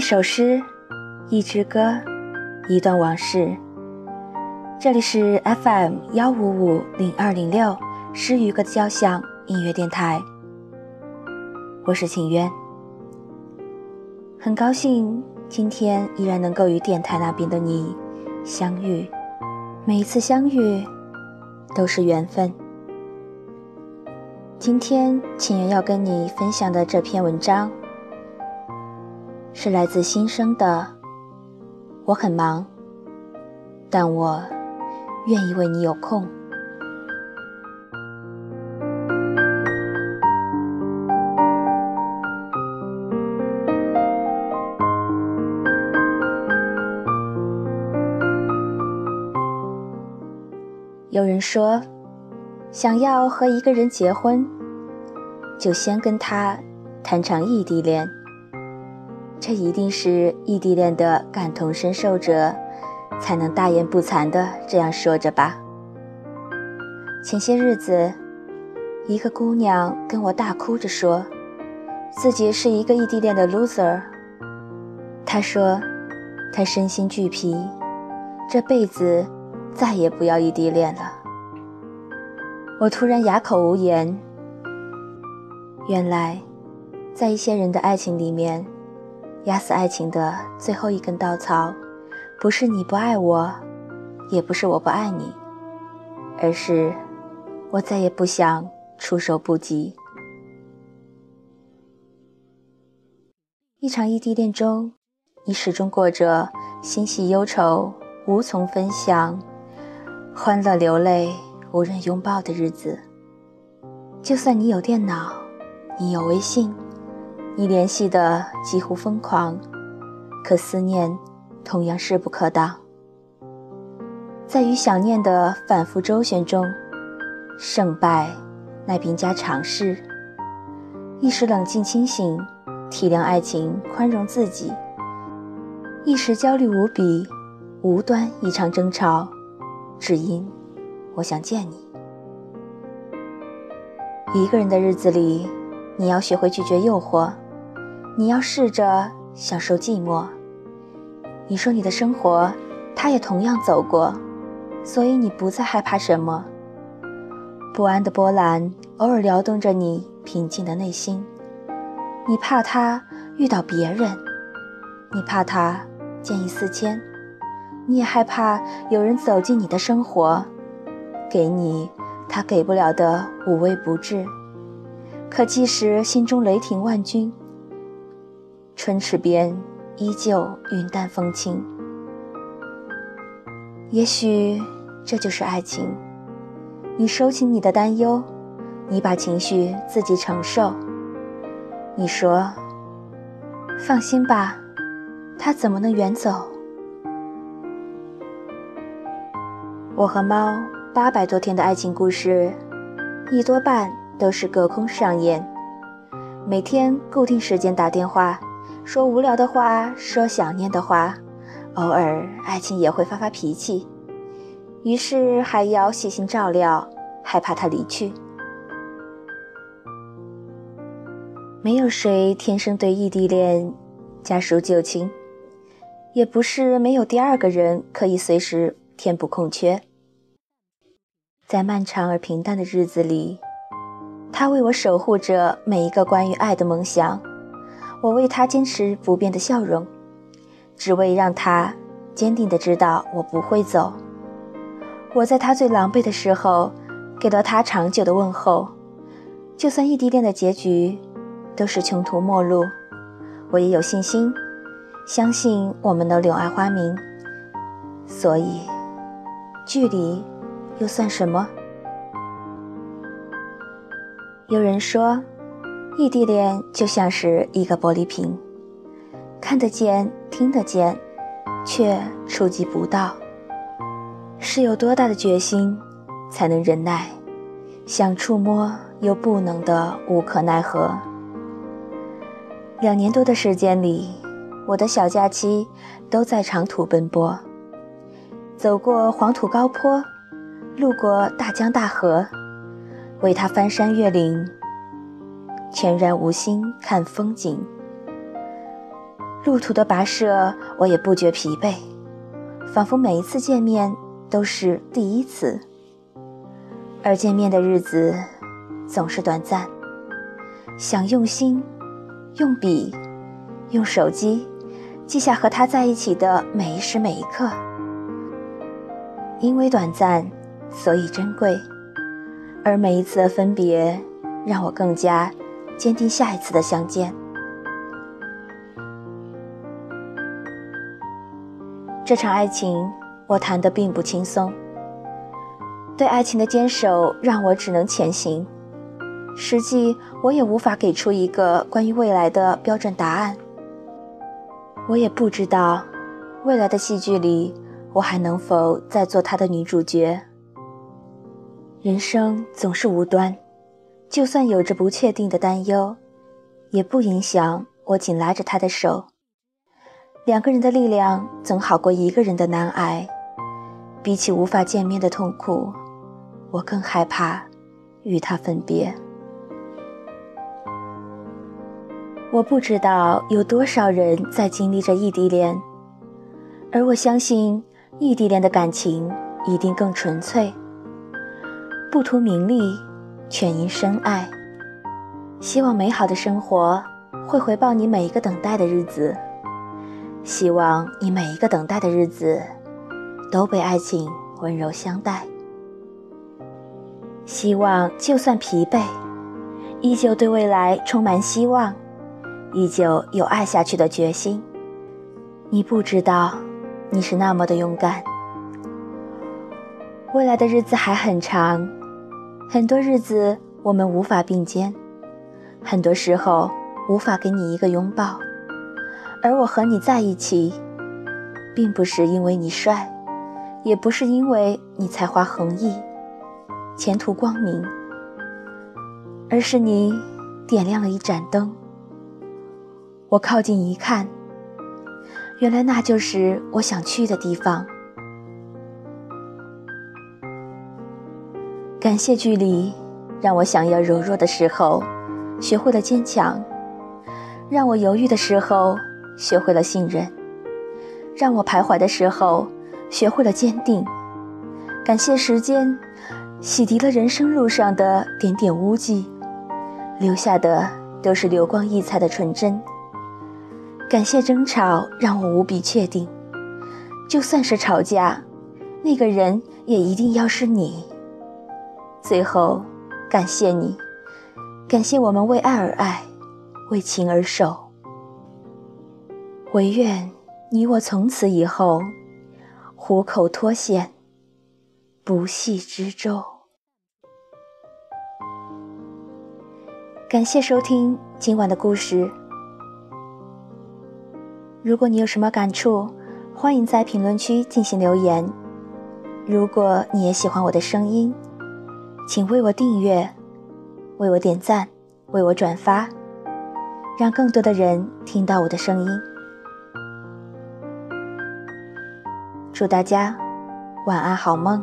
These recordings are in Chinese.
一首诗，一支歌，一段往事。这里是 FM 幺五五零二零六诗与歌的交响音乐电台，我是秦渊。很高兴今天依然能够与电台那边的你相遇，每一次相遇都是缘分。今天秦渊要跟你分享的这篇文章。是来自新生的，我很忙，但我愿意为你有空。有人说，想要和一个人结婚，就先跟他谈场异地恋。这一定是异地恋的感同身受者，才能大言不惭的这样说着吧。前些日子，一个姑娘跟我大哭着说，自己是一个异地恋的 loser。她说，她身心俱疲，这辈子再也不要异地恋了。我突然哑口无言。原来，在一些人的爱情里面。压死爱情的最后一根稻草，不是你不爱我，也不是我不爱你，而是我再也不想出手不及。一场异地恋中，你始终过着欣喜忧愁无从分享、欢乐流泪无人拥抱的日子。就算你有电脑，你有微信。你联系的几乎疯狂，可思念同样势不可挡。在与想念的反复周旋中，胜败乃兵家常事。一时冷静清醒，体谅爱情，宽容自己；一时焦虑无比，无端一场争吵，只因我想见你。一个人的日子里。你要学会拒绝诱惑，你要试着享受寂寞。你说你的生活，他也同样走过，所以你不再害怕什么。不安的波澜偶尔撩动着你平静的内心，你怕他遇到别人，你怕他见异思迁，你也害怕有人走进你的生活，给你他给不了的无微不至。可即使心中雷霆万钧，唇齿边依旧云淡风轻。也许这就是爱情。你收起你的担忧，你把情绪自己承受。你说：“放心吧，他怎么能远走？”我和猫八百多天的爱情故事，一多半。都是隔空上演，每天固定时间打电话，说无聊的话，说想念的话，偶尔爱情也会发发脾气，于是还要细心照料，害怕他离去。没有谁天生对异地恋家属旧情，也不是没有第二个人可以随时填补空缺，在漫长而平淡的日子里。他为我守护着每一个关于爱的梦想，我为他坚持不变的笑容，只为让他坚定的知道我不会走。我在他最狼狈的时候，给了他长久的问候。就算异地恋的结局都是穷途末路，我也有信心，相信我们能柳暗花明。所以，距离又算什么？有人说，异地恋就像是一个玻璃瓶，看得见、听得见，却触及不到。是有多大的决心，才能忍耐？想触摸又不能的无可奈何。两年多的时间里，我的小假期都在长途奔波，走过黄土高坡，路过大江大河。为他翻山越岭，全然无心看风景。路途的跋涉，我也不觉疲惫，仿佛每一次见面都是第一次。而见面的日子总是短暂，想用心、用笔、用手机记下和他在一起的每一时每一刻，因为短暂，所以珍贵。而每一次的分别，让我更加坚定下一次的相见。这场爱情，我谈得并不轻松。对爱情的坚守，让我只能前行。实际，我也无法给出一个关于未来的标准答案。我也不知道，未来的戏剧里，我还能否再做他的女主角。人生总是无端，就算有着不确定的担忧，也不影响我紧拉着他的手。两个人的力量总好过一个人的难挨。比起无法见面的痛苦，我更害怕与他分别。我不知道有多少人在经历着异地恋，而我相信异地恋的感情一定更纯粹。不图名利，全因深爱。希望美好的生活会回报你每一个等待的日子。希望你每一个等待的日子都被爱情温柔相待。希望就算疲惫，依旧对未来充满希望，依旧有爱下去的决心。你不知道，你是那么的勇敢。未来的日子还很长。很多日子我们无法并肩，很多时候无法给你一个拥抱，而我和你在一起，并不是因为你帅，也不是因为你才华横溢、前途光明，而是你点亮了一盏灯。我靠近一看，原来那就是我想去的地方。感谢距离，让我想要柔弱的时候，学会了坚强；让我犹豫的时候，学会了信任；让我徘徊的时候，学会了坚定。感谢时间，洗涤了人生路上的点点污迹，留下的都是流光溢彩的纯真。感谢争吵，让我无比确定，就算是吵架，那个人也一定要是你。最后，感谢你，感谢我们为爱而爱，为情而守。唯愿你我从此以后，虎口脱险，不系之舟。感谢收听今晚的故事。如果你有什么感触，欢迎在评论区进行留言。如果你也喜欢我的声音，请为我订阅，为我点赞，为我转发，让更多的人听到我的声音。祝大家晚安，好梦。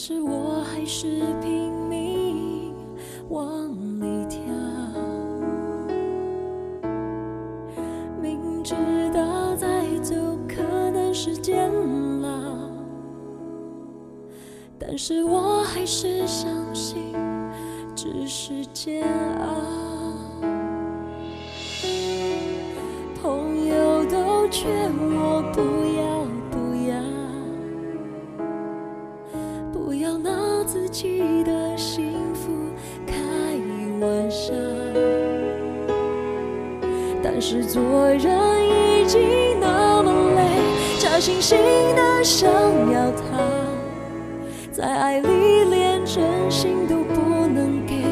是我还是拼命往里跳，明知道再走可能是煎熬，但是我还是相信只是煎熬。朋友都劝我不要。记得幸福开玩笑但是做人已经那么累，假惺惺的想要他，在爱里连真心都不能给，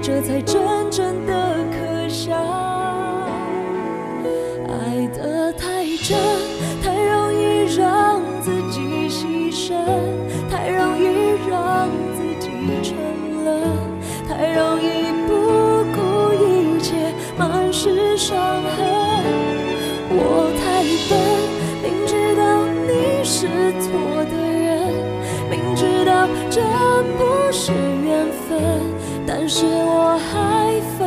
这才真正的可笑。这不是缘分，但是我还。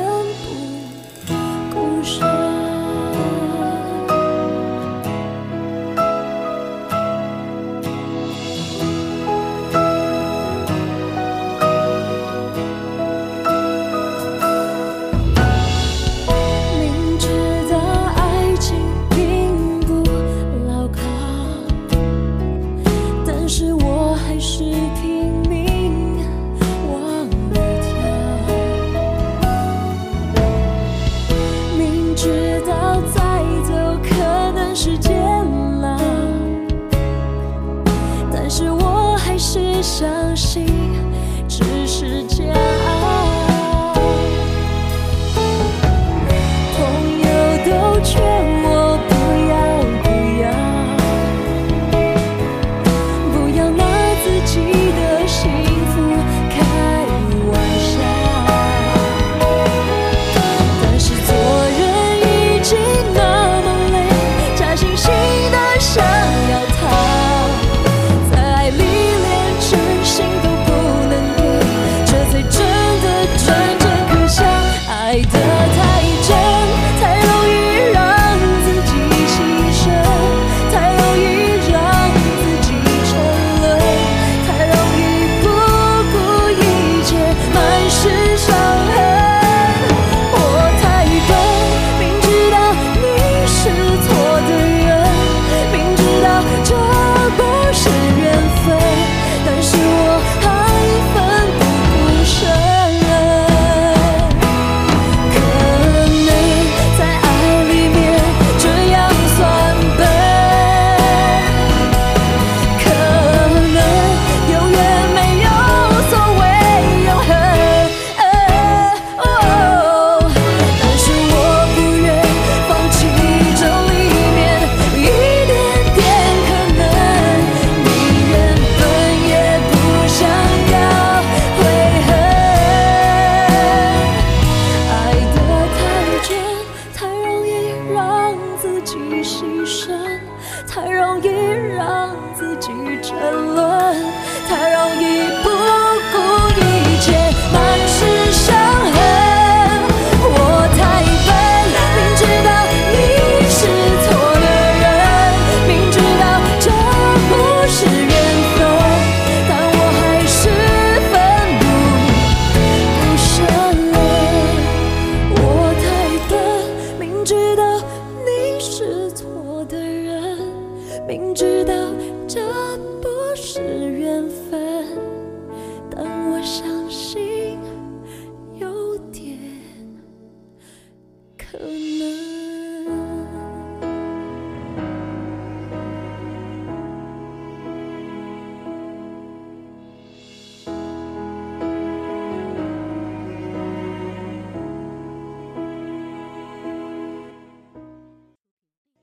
可能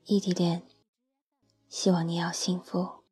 异地恋希望你要幸福。